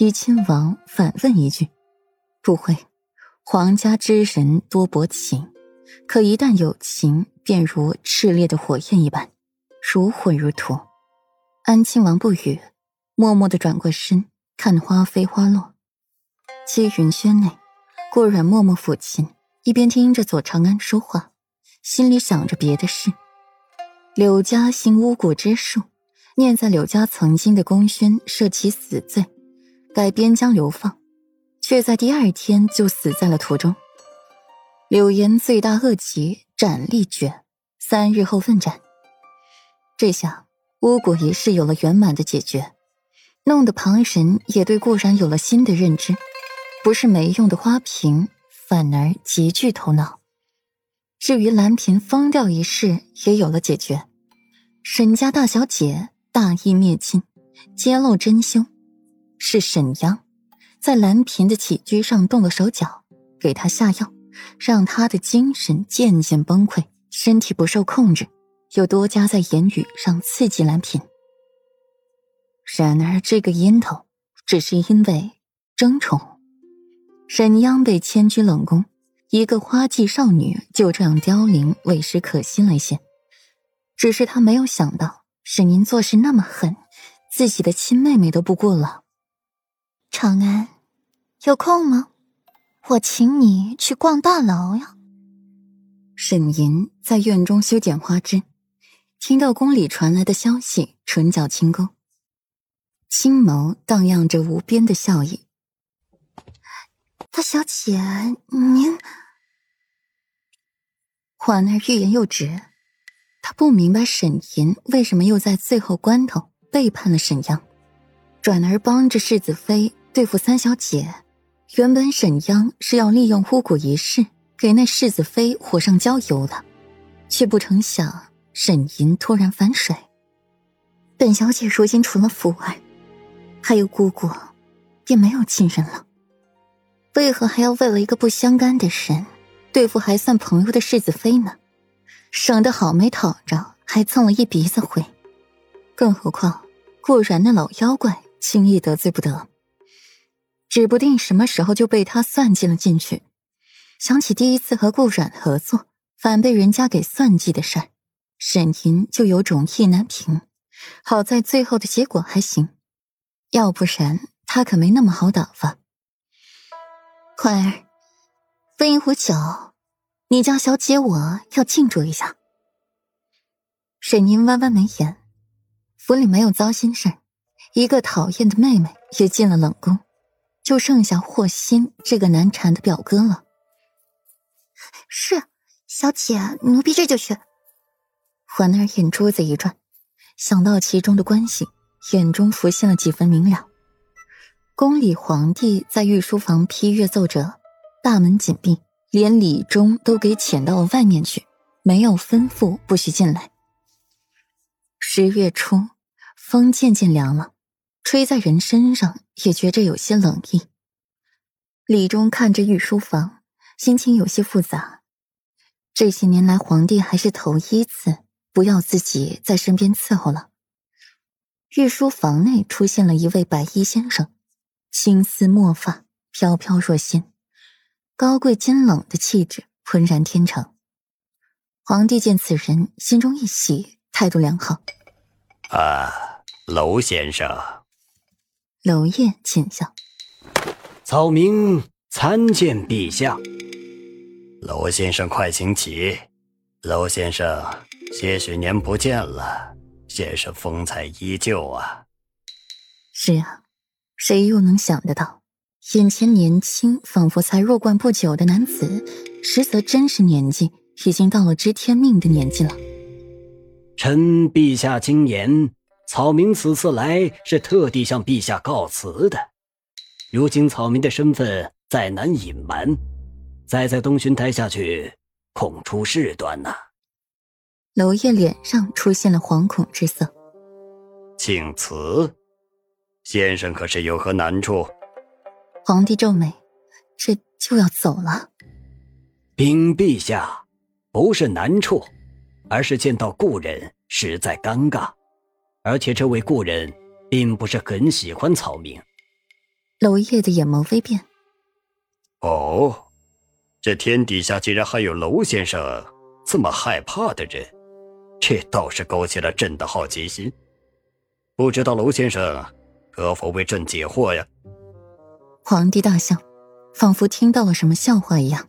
怡亲王反问一句：“不会，皇家之人多薄情，可一旦有情，便如炽烈的火焰一般，如火如荼。”安亲王不语，默默的转过身，看花飞花落。七云轩内，顾阮默默抚琴，一边听着左长安说话，心里想着别的事。柳家行巫蛊之术，念在柳家曾经的功勋设其死罪。改边疆流放，却在第二天就死在了途中。柳岩罪大恶极，斩立决，三日后奋斩。这下巫蛊一事有了圆满的解决，弄得旁人也对顾然有了新的认知，不是没用的花瓶，反而极具头脑。至于蓝嫔疯掉一事，也有了解决。沈家大小姐大义灭亲，揭露真凶。是沈央，在蓝嫔的起居上动了手脚，给她下药，让她的精神渐渐崩溃，身体不受控制，又多加在言语上刺激蓝嫔。然而这个烟头，只是因为争宠。沈央被迁居冷宫，一个花季少女就这样凋零，委实可惜了些。只是他没有想到，沈宁做事那么狠，自己的亲妹妹都不顾了。长安，有空吗？我请你去逛大牢呀。沈吟在院中修剪花枝，听到宫里传来的消息，唇角轻勾，青眸荡漾着无边的笑意。大小姐，您……婉儿欲言又止，她不明白沈吟为什么又在最后关头背叛了沈阳，转而帮着世子妃。对付三小姐，原本沈央是要利用巫蛊一事给那世子妃火上浇油的，却不成想沈吟突然反水。本小姐如今除了福儿，还有姑姑，便没有亲人了，为何还要为了一个不相干的人对付还算朋友的世子妃呢？省得好没讨着，还蹭了一鼻子灰。更何况顾然那老妖怪，轻易得罪不得。指不定什么时候就被他算计了进去。想起第一次和顾阮合作，反被人家给算计的事儿，沈吟就有种意难平。好在最后的结果还行，要不然他可没那么好打发。欢儿，温一壶酒，你叫小姐我要庆祝一下。沈吟弯弯眉眼，府里没有糟心事儿，一个讨厌的妹妹也进了冷宫。就剩下霍心这个难缠的表哥了。是，小姐奴婢这就去。环儿眼珠子一转，想到其中的关系，眼中浮现了几分明了。宫里皇帝在御书房批阅奏折，大门紧闭，连礼钟都给遣到了外面去，没有吩咐不许进来。十月初，风渐渐凉了。吹在人身上，也觉着有些冷意。李忠看着御书房，心情有些复杂。这些年来，皇帝还是头一次不要自己在身边伺候了。御书房内出现了一位白衣先生，青丝墨发，飘飘若仙，高贵坚冷的气质浑然天成。皇帝见此人，心中一喜，态度良好。啊，娄先生。娄烨浅笑。草民参见陛下。娄先生，快请起。娄先生，些许年不见了，先生风采依旧啊。是啊，谁又能想得到，眼前年轻仿佛才弱冠不久的男子，实则真实年纪已经到了知天命的年纪了。臣陛下经言。草民此次来是特地向陛下告辞的。如今草民的身份再难隐瞒，再在东巡待下去，恐出事端呐。娄烨脸上出现了惶恐之色。请辞，先生可是有何难处？皇帝皱眉，这就要走了。禀陛下，不是难处，而是见到故人实在尴尬。而且这位故人并不是很喜欢草民，娄烨的眼眸微变。哦，这天底下竟然还有娄先生这么害怕的人，这倒是勾起了朕的好奇心。不知道娄先生可否为朕解惑呀？皇帝大笑，仿佛听到了什么笑话一样。